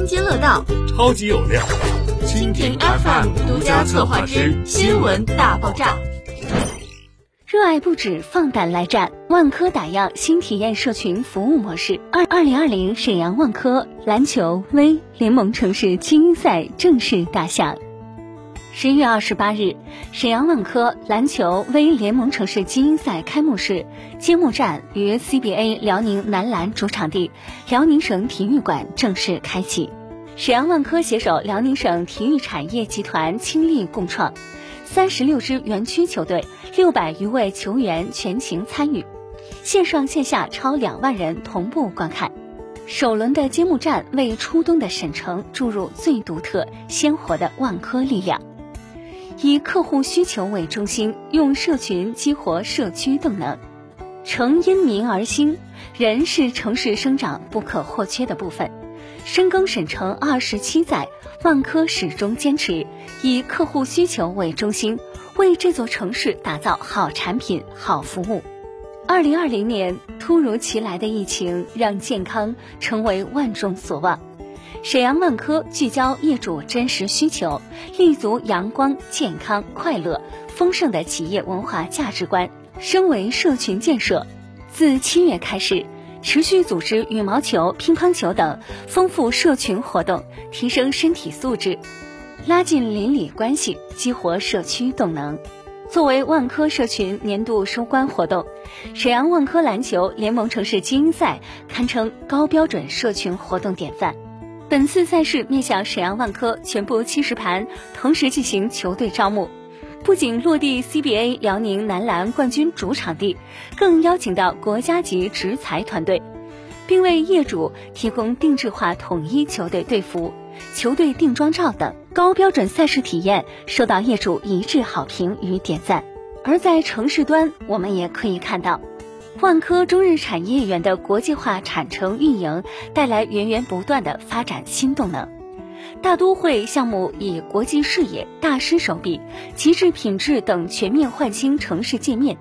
津津乐道，超级有料。蜻蜓 FM 独家策划之新闻大爆炸。热爱不止，放胆来战！万科打样新体验社群服务模式。二二零二零沈阳万科篮球 V 联盟城市精英赛正式打响。十一月二十八日，沈阳万科篮球微联盟城市精英赛开幕式揭幕战于 CBA 辽宁男篮主场地辽宁省体育馆正式开启。沈阳万科携手辽宁省体育产业集团倾力共创。三十六支园区球队，六百余位球员全情参与，线上线下超两万人同步观看。首轮的揭幕战为初冬的沈城注入最独特、鲜活的万科力量，以客户需求为中心，用社群激活社区动能。城因民而兴，人是城市生长不可或缺的部分。深耕沈城二十七载，万科始终坚持以客户需求为中心，为这座城市打造好产品、好服务。二零二零年突如其来的疫情让健康成为万众所望，沈阳万科聚焦业主真实需求，立足阳光、健康、快乐、丰盛的企业文化价值观，升为社群建设。自七月开始。持续组织羽毛球、乒乓球等丰富社群活动，提升身体素质，拉近邻里关系，激活社区动能。作为万科社群年度收官活动，沈阳万科篮球联盟城市精英赛堪称高标准社群活动典范。本次赛事面向沈阳万科全部七十盘，同时进行球队招募。不仅落地 CBA 辽宁男篮冠军主场地，更邀请到国家级执裁团队，并为业主提供定制化统一球队队服、球队定妆照等高标准赛事体验，受到业主一致好评与点赞。而在城市端，我们也可以看到，万科中日产业园的国际化产城运营带来源源不断的发展新动能。大都会项目以国际视野、大师手笔、极致品质等全面焕新城市界面；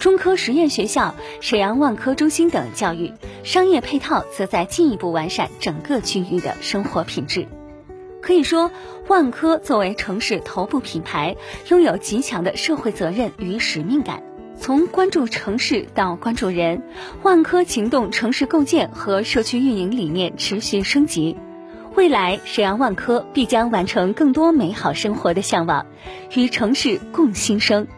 中科实验学校、沈阳万科中心等教育、商业配套，则在进一步完善整个区域的生活品质。可以说，万科作为城市头部品牌，拥有极强的社会责任与使命感。从关注城市到关注人，万科行动城市构建和社区运营理念持续升级。未来，沈阳万科必将完成更多美好生活的向往，与城市共新生。